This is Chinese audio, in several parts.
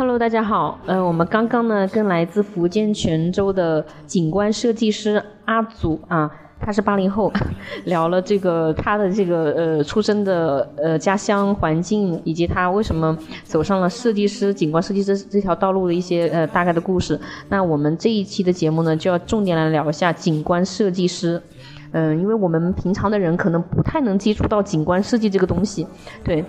Hello，大家好。呃，我们刚刚呢跟来自福建泉州的景观设计师阿祖啊，他是八零后，聊了这个他的这个呃出生的呃家乡环境，以及他为什么走上了设计师、景观设计师这条道路的一些呃大概的故事。那我们这一期的节目呢，就要重点来聊一下景观设计师。嗯，因为我们平常的人可能不太能接触到景观设计这个东西，对。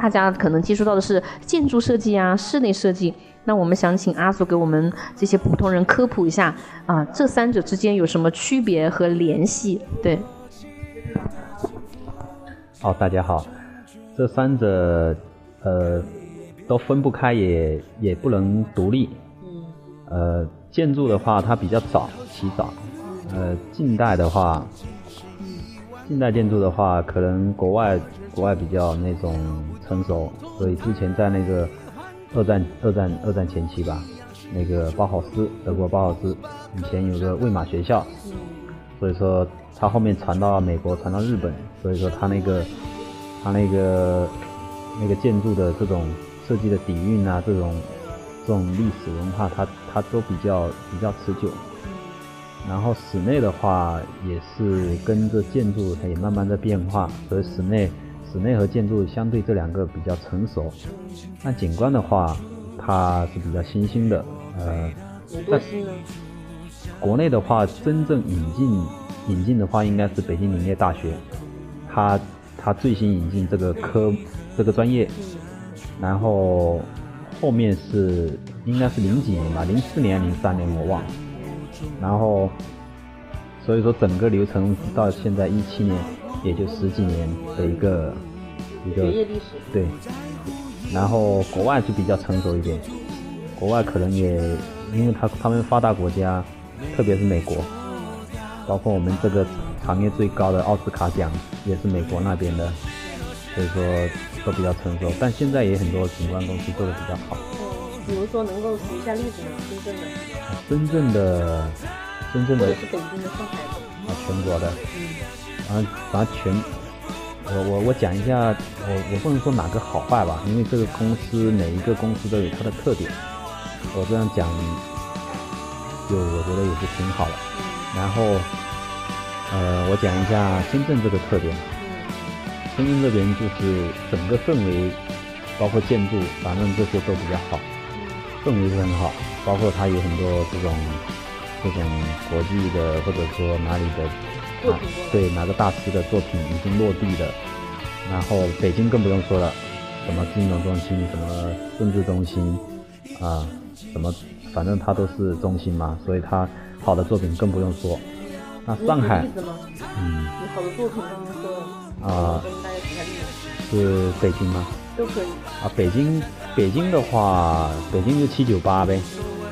大家可能接触到的是建筑设计啊，室内设计。那我们想请阿祖给我们这些普通人科普一下啊，这三者之间有什么区别和联系？对。好，大家好，这三者呃都分不开，也也不能独立。嗯。呃，建筑的话，它比较早，起早。呃，近代的话，近代建筑的话，可能国外。国外比较那种成熟，所以之前在那个二战、二战、二战前期吧，那个包豪斯，德国包豪斯以前有个魏玛学校，所以说他后面传到美国，传到日本，所以说他那个他那个那个建筑的这种设计的底蕴啊，这种这种历史文化，它它都比较比较持久。然后室内的话也是跟着建筑，它也慢慢在变化，所以室内。室内和建筑相对这两个比较成熟，那景观的话，它是比较新兴的。呃，有多新呢？国内的话，真正引进引进的话，应该是北京林业大学，它它最新引进这个科这个专业，然后后面是应该是零几年吧，零四年零三年我忘了，然后所以说整个流程到现在一七年。也就十几年的一个一个，对。然后国外就比较成熟一点，国外可能也因为他他们发达国家，特别是美国，包括我们这个行业最高的奥斯卡奖也是美国那边的，所以说都比较成熟。但现在也很多景观公司做的比较好。嗯，比如说能够举一下例子吗？深圳的？深圳的，深圳的。是北京的、上海的。啊，全国的。嗯。啊，反正全，我我我讲一下，我我不能说哪个好坏吧，因为这个公司每一个公司都有它的特点，我这样讲，就我觉得也是挺好的。然后，呃，我讲一下深圳这个特点。深圳这边就是整个氛围，包括建筑，反正这些都比较好，氛围是很好，包括它有很多这种这种国际的或者说哪里的。啊，对，哪个大师的作品已经落地了，然后北京更不用说了，什么金融中心，什么政治中心，啊，什么，反正它都是中心嘛，所以它好的作品更不用说。那上海，嗯，你好的作品刚刚说，啊，跟大家举下例子。是北京吗？都可以。啊，北京，北京的话，北京就七九八呗，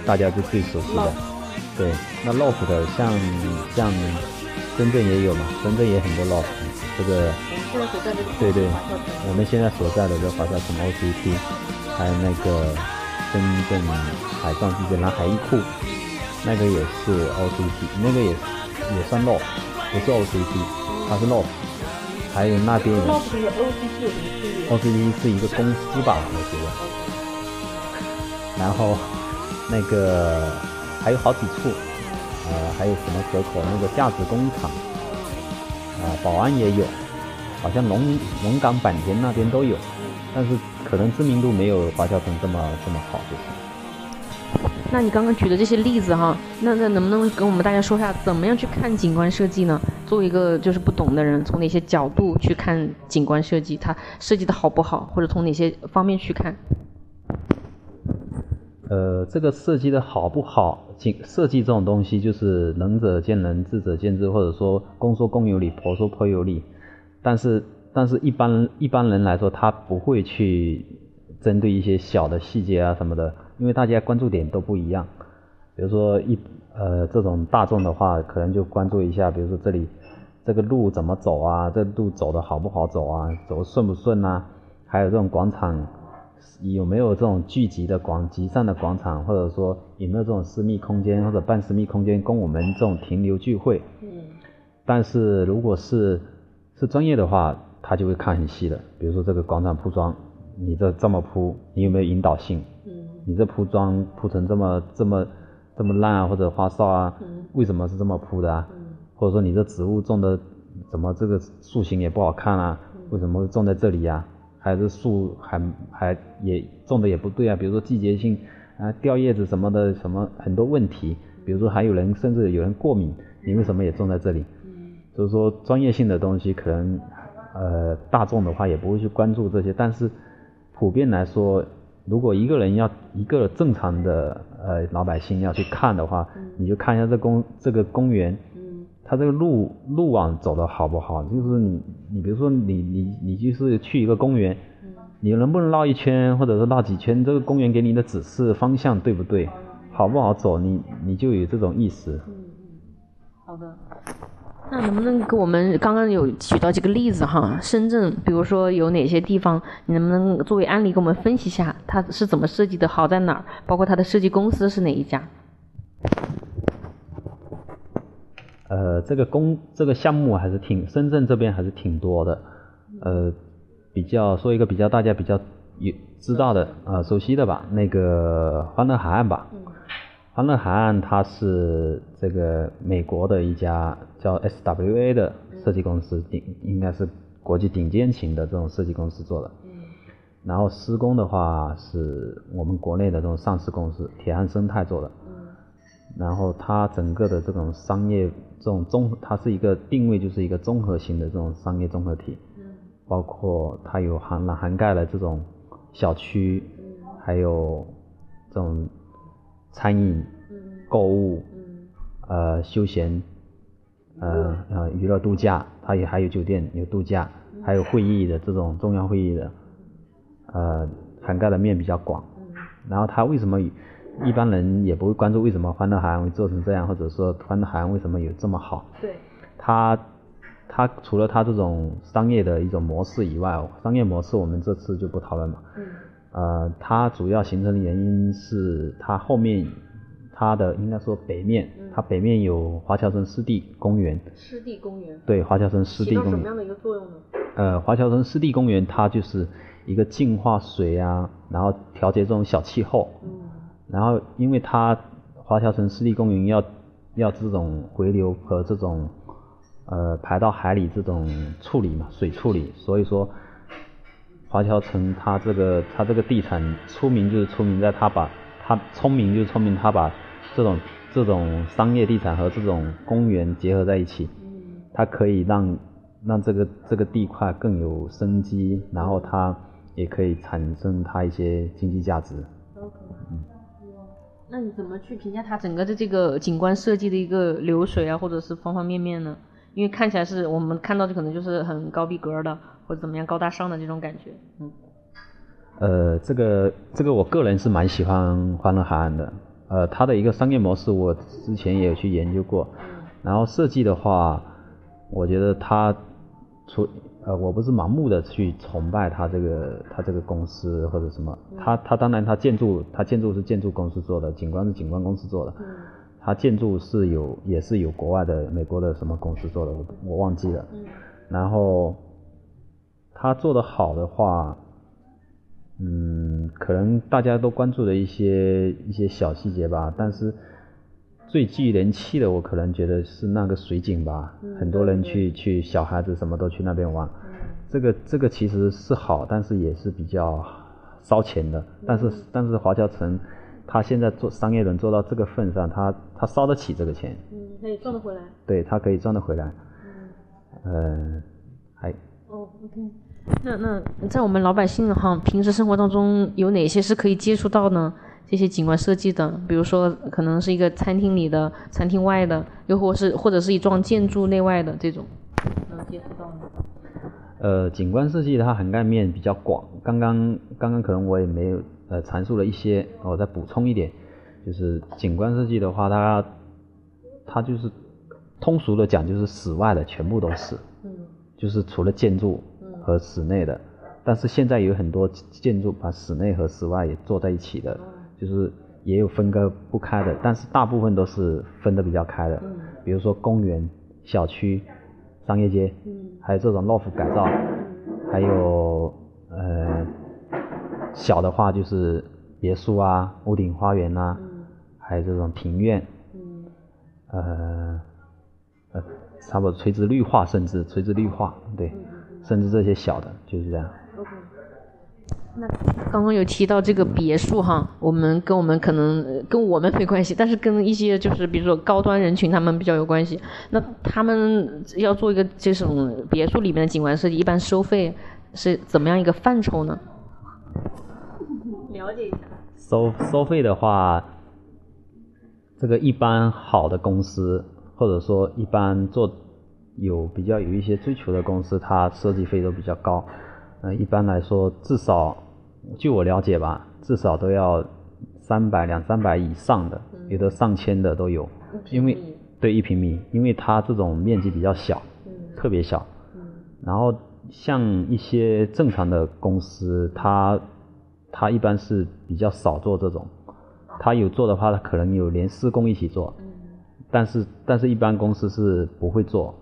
大家就最熟悉的。对，那 LOFT 像像。深圳也有嘛，深圳也很多 loft，这个对对，我们现在所在的这华侨城 OCT，还有那个深圳海上世界南海一库，那个也是 OCT，那个也也算 loft，不是 OCT，它是 loft，还有那边区别？OCT 是一个公司吧，我觉得，然后那个还有好几处。呃，还有什么河口那个价值工厂，啊，宝安也有，好像龙龙岗坂田那边都有，但是可能知名度没有华侨城这么这么好，就是。那你刚刚举的这些例子哈，那那能不能跟我们大家说一下，怎么样去看景观设计呢？作为一个就是不懂的人，从哪些角度去看景观设计？它设计的好不好，或者从哪些方面去看？呃，这个设计的好不好？设计这种东西就是能者见仁，智者见智，或者说公说公有理，婆说婆有理。但是，但是一般一般人来说，他不会去针对一些小的细节啊什么的，因为大家关注点都不一样。比如说一呃这种大众的话，可能就关注一下，比如说这里这个路怎么走啊，这路走的好不好走啊，走顺不顺啊，还有这种广场。有没有这种聚集的广集散的广场，或者说有没有这种私密空间或者半私密空间供我们这种停留聚会？嗯。但是如果是是专业的话，他就会看很细的，比如说这个广场铺装，你这这么铺，你有没有引导性？嗯。你这铺装铺成这么这么这么烂啊，或者花哨啊，嗯为什么是这么铺的啊？或者说你这植物种的怎么这个树形也不好看啊？为什么会种在这里呀？还是树还还也种的也不对啊？比如说季节性啊掉叶子什么的，什么很多问题。比如说还有人甚至有人过敏，你为什么也种在这里？所以说专业性的东西可能呃大众的话也不会去关注这些，但是普遍来说，如果一个人要一个正常的呃老百姓要去看的话，你就看一下这公这个公园。它这个路路网走的好不好？就是你你比如说你你你就是去一个公园，你能不能绕一圈，或者是绕几圈？这个公园给你的指示方向对不对？好不好走？你你就有这种意识。嗯嗯，好的。那能不能给我们刚刚有举到几个例子哈？深圳，比如说有哪些地方，你能不能作为案例给我们分析一下，它是怎么设计的，好在哪儿？包括它的设计公司是哪一家？呃，这个公这个项目还是挺深圳这边还是挺多的，呃，比较说一个比较大家比较有知道的呃熟悉的吧，那个欢乐海岸吧，欢乐海岸它是这个美国的一家叫 SWA 的设计公司顶应该是国际顶尖型的这种设计公司做的，然后施工的话是我们国内的这种上市公司铁汉生态做的。然后它整个的这种商业这种综，它是一个定位就是一个综合型的这种商业综合体，包括它有涵涵盖了这种小区，还有这种餐饮、购物、呃休闲、呃呃娱乐度假，它也还有酒店有度假，还有会议的这种重要会议的，呃涵盖的面比较广。然后它为什么？一般人也不会关注为什么欢乐海岸会做成这样，或者说欢乐海岸为什么有这么好。对。它，它除了它这种商业的一种模式以外，商业模式我们这次就不讨论了。嗯。呃，它主要形成的原因是它后面，它的应该说北面，它北面有华侨城湿地公园。湿地公园。对，华侨城湿地公园。什么样的一个作用呢？呃，华侨城湿地公园它就是一个净化水啊，然后调节这种小气候。嗯。然后，因为它华侨城湿地公园要要这种回流和这种呃排到海里这种处理嘛，水处理，所以说华侨城它这个它这个地产出名就是出名在它把它聪明就是聪明，它把这种这种商业地产和这种公园结合在一起，它可以让让这个这个地块更有生机，然后它也可以产生它一些经济价值。那你怎么去评价它整个的这个景观设计的一个流水啊，或者是方方面面呢？因为看起来是我们看到的可能就是很高逼格的，或者怎么样高大上的这种感觉。嗯。呃，这个这个我个人是蛮喜欢欢乐海岸的。呃，它的一个商业模式我之前也有去研究过。然后设计的话，我觉得它除呃，我不是盲目的去崇拜他这个他这个公司或者什么，他他当然他建筑他建筑是建筑公司做的，景观是景观公司做的，他建筑是有也是有国外的美国的什么公司做的，我我忘记了。然后他做的好的话，嗯，可能大家都关注的一些一些小细节吧，但是。最具人气的，我可能觉得是那个水景吧，很多人去去，小孩子什么都去那边玩。这个这个其实是好，但是也是比较烧钱的。但是但是华侨城，他现在做商业轮做到这个份上，他他烧得起这个钱。嗯，可以赚得回来。对他可以赚得回来。嗯。还。哦，OK。那那在我们老百姓哈，平时生活当中有哪些是可以接触到呢？这些景观设计的，比如说可能是一个餐厅里的、餐厅外的，又或是或者是一幢建筑内外的这种，能接触到吗？呃，景观设计它涵盖面比较广，刚刚刚刚可能我也没有呃阐述了一些，我再补充一点，就是景观设计的话，它它就是通俗的讲就是室外的全部都是，嗯，就是除了建筑和室内的，但是现在有很多建筑把室内和室外也做在一起的。就是也有分割不开的，但是大部分都是分得比较开的。嗯。比如说公园、小区、商业街，嗯，还有这种 loft 改造，还有呃小的话就是别墅啊、屋顶花园啊，还有这种庭院，呃呃，差不多垂直绿化，甚至垂直绿化，对，甚至这些小的，就是这样。那刚刚有提到这个别墅哈，我们跟我们可能跟我们没关系，但是跟一些就是比如说高端人群他们比较有关系。那他们要做一个这种别墅里面的景观设计，一般收费是怎么样一个范畴呢？了解一下。收收费的话，这个一般好的公司，或者说一般做有比较有一些追求的公司，它设计费都比较高。呃，一般来说至少。据我了解吧，至少都要三百两三百以上的，有的上千的都有。因为对一平米，因为它这种面积比较小，特别小。然后像一些正常的公司，它它一般是比较少做这种。它有做的话，它可能有连施工一起做。但是但是一般公司是不会做。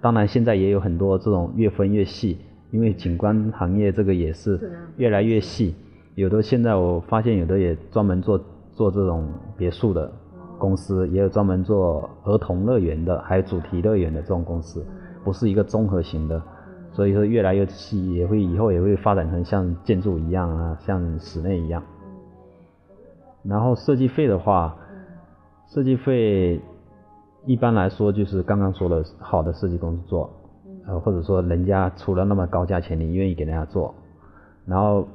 当然现在也有很多这种越分越细。因为景观行业这个也是越来越细，有的现在我发现有的也专门做做这种别墅的公司，也有专门做儿童乐园的，还有主题乐园的这种公司，不是一个综合型的，所以说越来越细，也会以后也会发展成像建筑一样啊，像室内一样。然后设计费的话，设计费一般来说就是刚刚说的好的设计公司做。呃，或者说人家出了那么高价钱，你愿意给人家做，然后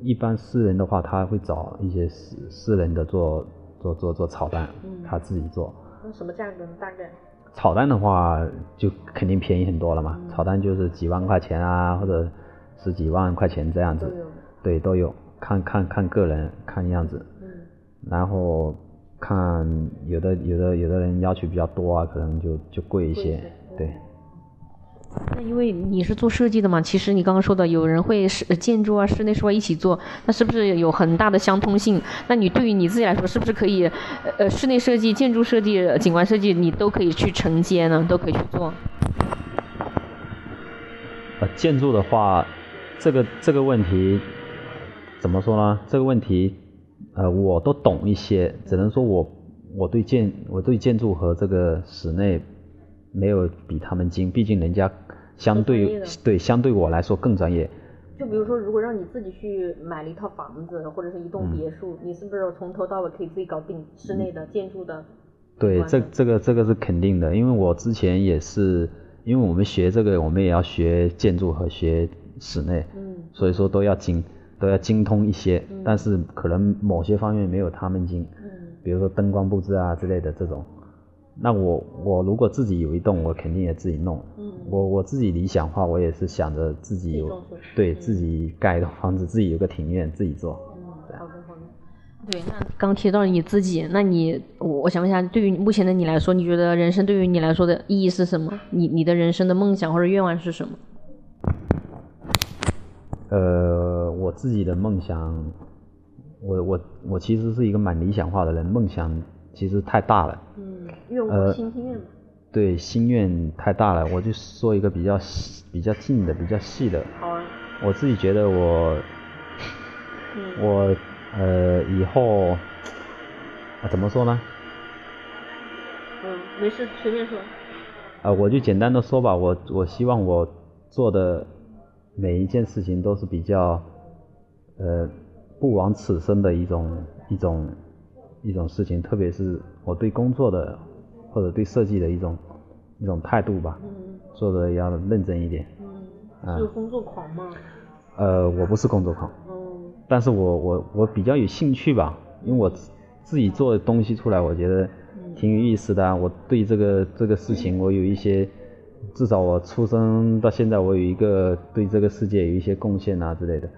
一般私人的话，他会找一些私私人的做做做做炒蛋，他自己做。那什么价格呢？大概？炒蛋的话就肯定便宜很多了嘛，炒蛋就是几万块钱啊，或者十几万块钱这样子。对，都有，看看看个人，看样子。嗯。然后看有的有的有的人要求比较多啊，可能就就贵一些，对。那因为你是做设计的嘛，其实你刚刚说的有人会室建筑啊、室内室外一起做，那是不是有很大的相通性？那你对于你自己来说，是不是可以呃室内设计、建筑设计、景观设计，你都可以去承接呢？都可以去做？呃，建筑的话，这个这个问题怎么说呢？这个问题呃我都懂一些，只能说我我对建我对建筑和这个室内。没有比他们精，毕竟人家相对对相对我来说更专业。就比如说，如果让你自己去买了一套房子或者是一栋别墅，你是不是从头到尾可以自己搞定室内的建筑的？对，这这个这个是肯定的，因为我之前也是，因为我们学这个，我们也要学建筑和学室内，嗯，所以说都要精都要精通一些，但是可能某些方面没有他们精，嗯，比如说灯光布置啊之类的这种。那我我如果自己有一栋，我肯定也自己弄。嗯，我我自己理想化，我也是想着自己有，对自己盖一栋房子，自己有个庭院，自己做。嗯，好的好的。对，那刚提到你自己，那你我我想问一下，对于目前的你来说，你觉得人生对于你来说的意义是什么？你你的人生的梦想或者愿望是什么？呃，我自己的梦想，我我我其实是一个蛮理想化的人，梦想。其实太大了，嗯，愿望心心愿嘛。对，心愿太大了，我就说一个比较细、比较近的、比较细的。好啊。我自己觉得我，我呃以后，啊怎么说呢？嗯，没事，随便说。啊，我就简单的说吧，我我希望我做的每一件事情都是比较，呃，不枉此生的一种一种。一种事情，特别是我对工作的或者对设计的一种一种态度吧，做的要认真一点。嗯，是工作狂吗？呃，我不是工作狂。但是我我我比较有兴趣吧，因为我自己做的东西出来，我觉得挺有意思的。我对这个这个事情，我有一些，至少我出生到现在，我有一个对这个世界有一些贡献啊之类的。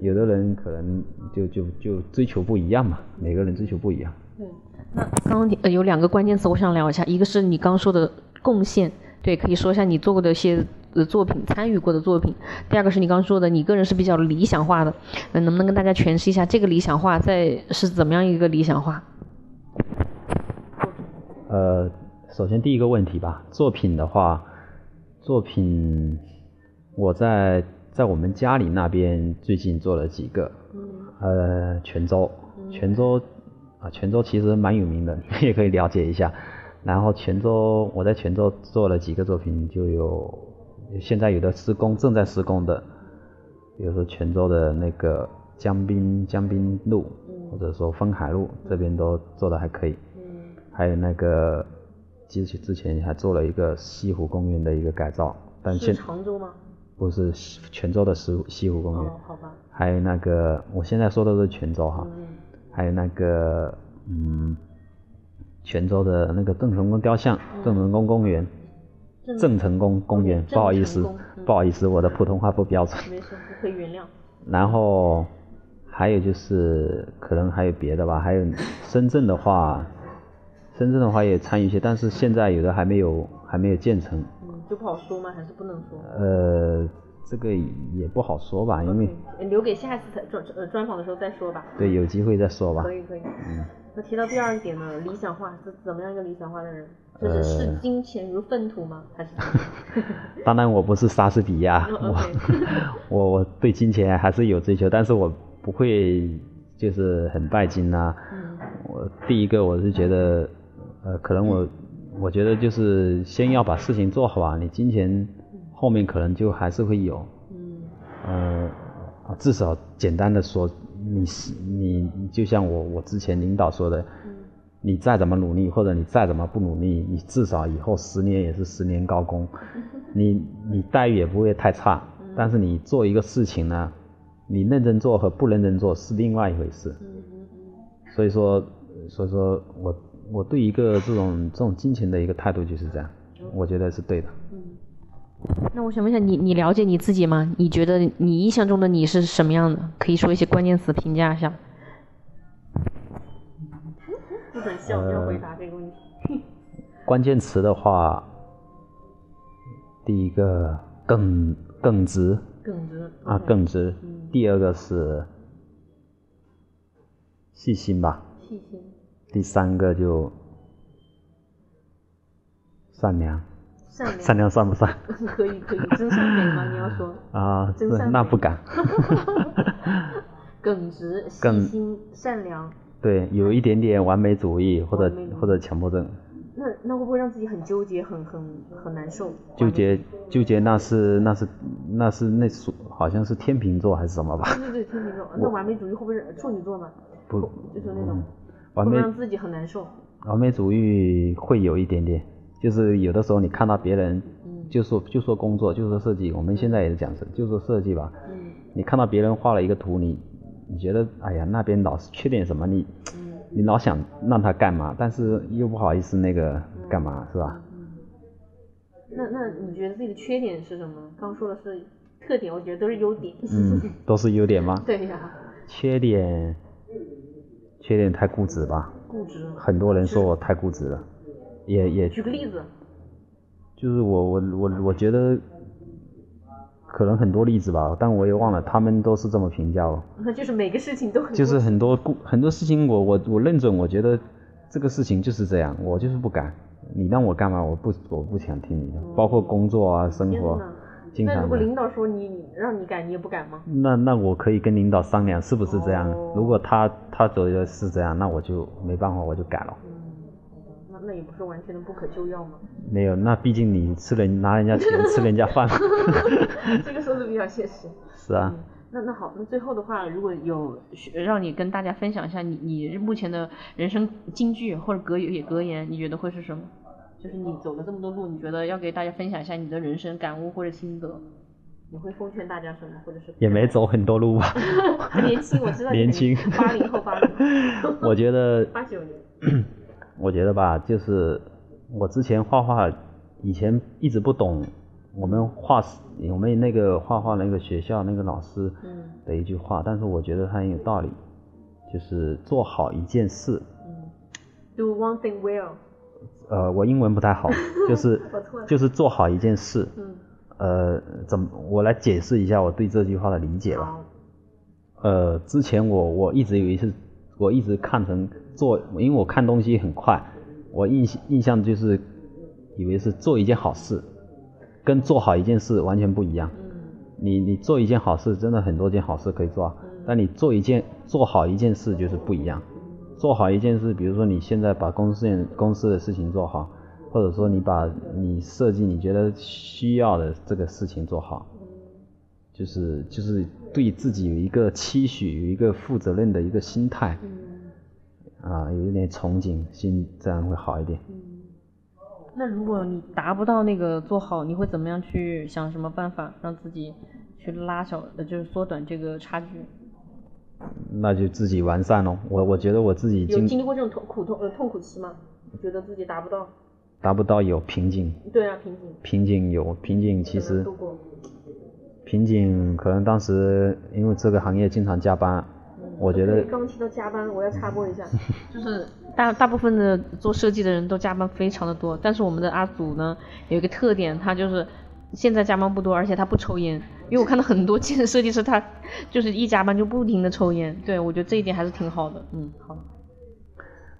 有的人可能就就就追求不一样嘛，每个人追求不一样。对，那刚刚有两个关键词，我想聊一下，一个是你刚说的贡献，对，可以说一下你做过的一些作品，参与过的作品。第二个是你刚刚说的，你个人是比较理想化的，能不能跟大家诠释一下这个理想化在是怎么样一个理想化？呃，首先第一个问题吧，作品的话，作品我在。在我们家里那边最近做了几个，呃，泉州，泉州啊，泉州其实蛮有名的，你 们也可以了解一下。然后泉州，我在泉州做了几个作品，就有现在有的施工正在施工的，比如说泉州的那个江滨江滨路，或者说丰海路这边都做的还可以。还有那个，其实之前还做了一个西湖公园的一个改造，但现常州吗？不是泉州的西西湖公园。哦，好吧。还有那个，我现在说的是泉州哈。嗯。还有那个，嗯。泉州的那个郑成功雕像，郑成功公园，郑成功公园，不好意思，不好意思，我的普通话不标准。没事，可以原谅。然后还有就是可能还有别的吧，还有深圳的话，深圳的话也参与一些，但是现在有的还没有还没有建成。嗯，就不好说吗？还是不能说？呃，这个也不好说吧，因为留给下一次专呃专访的时候再说吧。对，有机会再说吧。可以可以。嗯。那提到第二点呢，理想化是怎么样一个理想化的人？就是视金钱如粪土吗？还是？当然我不是莎士比亚，我我我对金钱还是有追求，但是我不会就是很拜金呐。嗯我第一个我是觉得，呃，可能我我觉得就是先要把事情做好啊，你金钱后面可能就还是会有。嗯。呃，至少简单的说。你是你就像我我之前领导说的，你再怎么努力或者你再怎么不努力，你至少以后十年也是十年高工，你你待遇也不会太差。但是你做一个事情呢，你认真做和不认真做是另外一回事。所以说，所以说我我对一个这种这种金钱的一个态度就是这样，我觉得是对的。那我想问一下，你你了解你自己吗？你觉得你印象中的你是什么样的？可以说一些关键词评价一下。不准笑，要回答这个问题。关键词的话，第一个耿耿直。耿直。啊，耿直。第二个是细心吧。细心。第三个就善良。善良善良算不算？可以可以，真善美吗？你要说 啊，真善那不敢。耿直、细心、善良。对，有一点点完美主义或者或者强迫症。那那会不会让自己很纠结，很很很难受？纠结纠结，那是那是那是那属好像是天秤座还是什么吧？对对对，天秤座。那完美主义会不会是处女座吗？不，就是那种，会不会让自己很难受？完美主义会有一点点。就是有的时候你看到别人，就说就说工作，就说设计，我们现在也是讲设，就说设计吧。你看到别人画了一个图，你你觉得哎呀那边老是缺点什么，你你老想让他干嘛，但是又不好意思那个干嘛是吧？那那你觉得自己的缺点是什么？刚说的是特点，我觉得都是优点。嗯，都是优点吗？对呀。缺点，缺点太固执吧？固执。很多人说我太固执了。也也举个例子，就是我我我我觉得可能很多例子吧，但我也忘了，他们都是这么评价哦。那就是每个事情都很就是很多故很多事情，我我我认准，我觉得这个事情就是这样，我就是不敢。你让我干嘛，我不我不想听你的，包括工作啊生活。经常。那如果领导说你让你改，你也不改吗？那那我可以跟领导商量，是不是这样？如果他他觉得是这样，那我就没办法，我就改了。那那也不是完全的不可救药吗？没有，那毕竟你吃人拿人家钱吃人家饭。这个说的比较现实。是啊。那那好，那最后的话，如果有让你跟大家分享一下你你目前的人生金句或者格言，你觉得会是什么？就是你走了这么多路，你觉得要给大家分享一下你的人生感悟或者心得，你会奉劝大家什么，或者是？也没走很多路吧。年轻，我知道。年轻。八零后，八零。我觉得。八九年。我觉得吧，就是我之前画画，以前一直不懂我们画我们那个画画那个学校那个老师的一句话，但是我觉得他很有道理，就是做好一件事。嗯 Do one thing well。呃，我英文不太好，就是就是做好一件事。呃，怎么我来解释一下我对这句话的理解吧。呃，之前我我一直以为是。我一直看成做，因为我看东西很快，我印印象就是以为是做一件好事，跟做好一件事完全不一样。你你做一件好事，真的很多件好事可以做，但你做一件做好一件事就是不一样。做好一件事，比如说你现在把公司公司的事情做好，或者说你把你设计你觉得需要的这个事情做好，就是就是对自己有一个期许，有一个负责任的一个心态，啊，有一点憧憬心，这样会好一点。那如果你达不到那个做好，你会怎么样去想什么办法让自己去拉小，呃，就是缩短这个差距？那就自己完善喽。我我觉得我自己有经历过这种痛苦痛呃痛苦期吗？觉得自己达不到？达不到有瓶颈。对啊，瓶颈。瓶颈有瓶颈，其实瓶颈可能当时因为这个行业经常加班。我觉得刚提到加班，我要插播一下，就是大大部分的做设计的人都加班非常的多，但是我们的阿祖呢有一个特点，他就是现在加班不多，而且他不抽烟，因为我看到很多建设计师他 就是一加班就不停的抽烟，对我觉得这一点还是挺好的，嗯，好。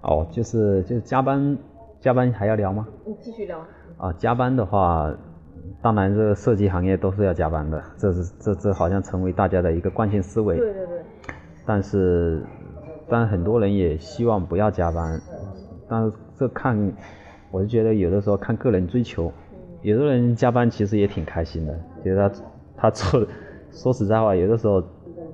哦，就是就是加班加班还要聊吗？你继续聊。啊，加班的话，当然这个设计行业都是要加班的，这是这这好像成为大家的一个惯性思维。对对对。但是，但很多人也希望不要加班，但是这看，我就觉得有的时候看个人追求，有的人加班其实也挺开心的，觉得他他做，说实在话，有的时候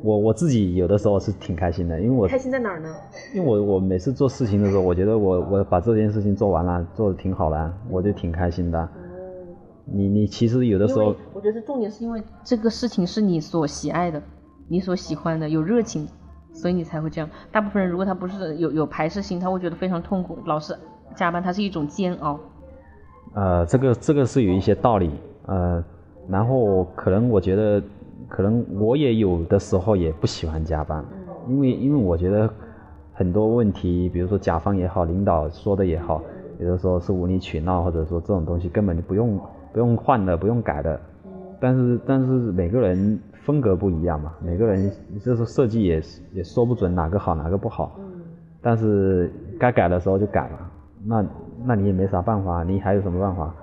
我我自己有的时候是挺开心的，因为我开心在哪儿呢？因为我我每次做事情的时候，我觉得我我把这件事情做完了，做的挺好了，我就挺开心的。你你其实有的时候，我觉得重点是因为这个事情是你所喜爱的，你所喜欢的，有热情。所以你才会这样。大部分人如果他不是有有排斥心，他会觉得非常痛苦，老是加班，它是一种煎熬。呃，这个这个是有一些道理，呃，然后可能我觉得，可能我也有的时候也不喜欢加班，因为因为我觉得很多问题，比如说甲方也好，领导说的也好，有的时候是无理取闹，或者说这种东西根本就不用不用换的，不用改的。但是但是每个人。风格不一样嘛，每个人就是设计也也说不准哪个好哪个不好，但是该改的时候就改了，那那你也没啥办法，你还有什么办法？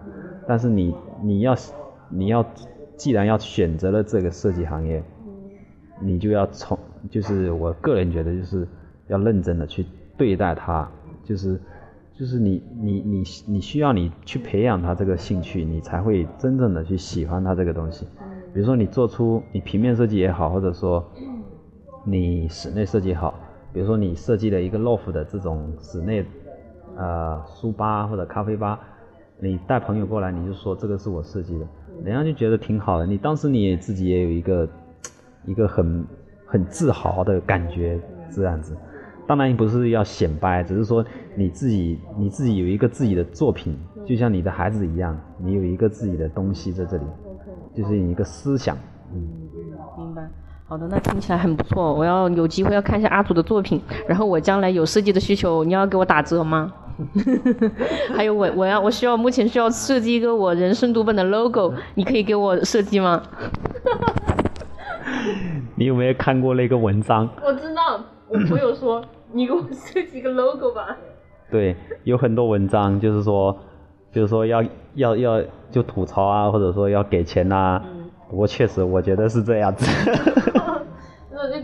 但是你你要你要既然要选择了这个设计行业，你就要从就是我个人觉得就是要认真的去对待它，就是就是你你你你需要你去培养他这个兴趣，你才会真正的去喜欢他这个东西。比如说你做出你平面设计也好，或者说你室内设计好，比如说你设计了一个 loft 的这种室内呃书吧或者咖啡吧，你带朋友过来你就说这个是我设计的，人家就觉得挺好的。你当时你自己也有一个一个很很自豪的感觉这样子。当然不是要显摆，只是说你自己你自己有一个自己的作品，就像你的孩子一样，你有一个自己的东西在这里。就是你一个思想，嗯，明白。好的，那听起来很不错。我要有机会要看一下阿祖的作品，然后我将来有设计的需求，你要给我打折吗？还有我我要我需要目前需要设计一个我人生读本的 logo，你可以给我设计吗？你有没有看过那个文章？我知道，我朋友说你给我设计一个 logo 吧。对，有很多文章就是说。就是说要要要就吐槽啊，或者说要给钱呐。嗯。不过确实，我觉得是这样子。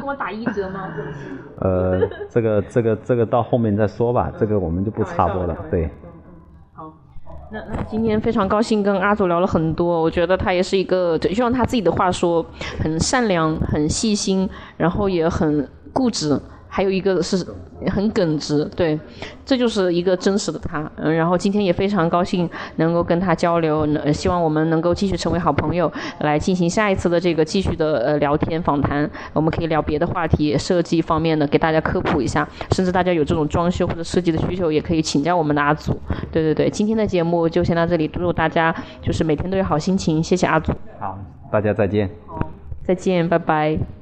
我打一折吗？呃，这个这个这个到后面再说吧，这个我们就不插播了。对。好，那那今天非常高兴跟阿祖聊了很多，我觉得他也是一个，就用他自己的话说，很善良、很细心，然后也很固执。还有一个是很耿直，对，这就是一个真实的他。嗯，然后今天也非常高兴能够跟他交流，希望我们能够继续成为好朋友，来进行下一次的这个继续的呃聊天访谈。我们可以聊别的话题，设计方面的给大家科普一下，甚至大家有这种装修或者设计的需求，也可以请教我们的阿祖。对对对，今天的节目就先到这里，祝大家就是每天都有好心情，谢谢阿祖。好，大家再见。好，再见，拜拜。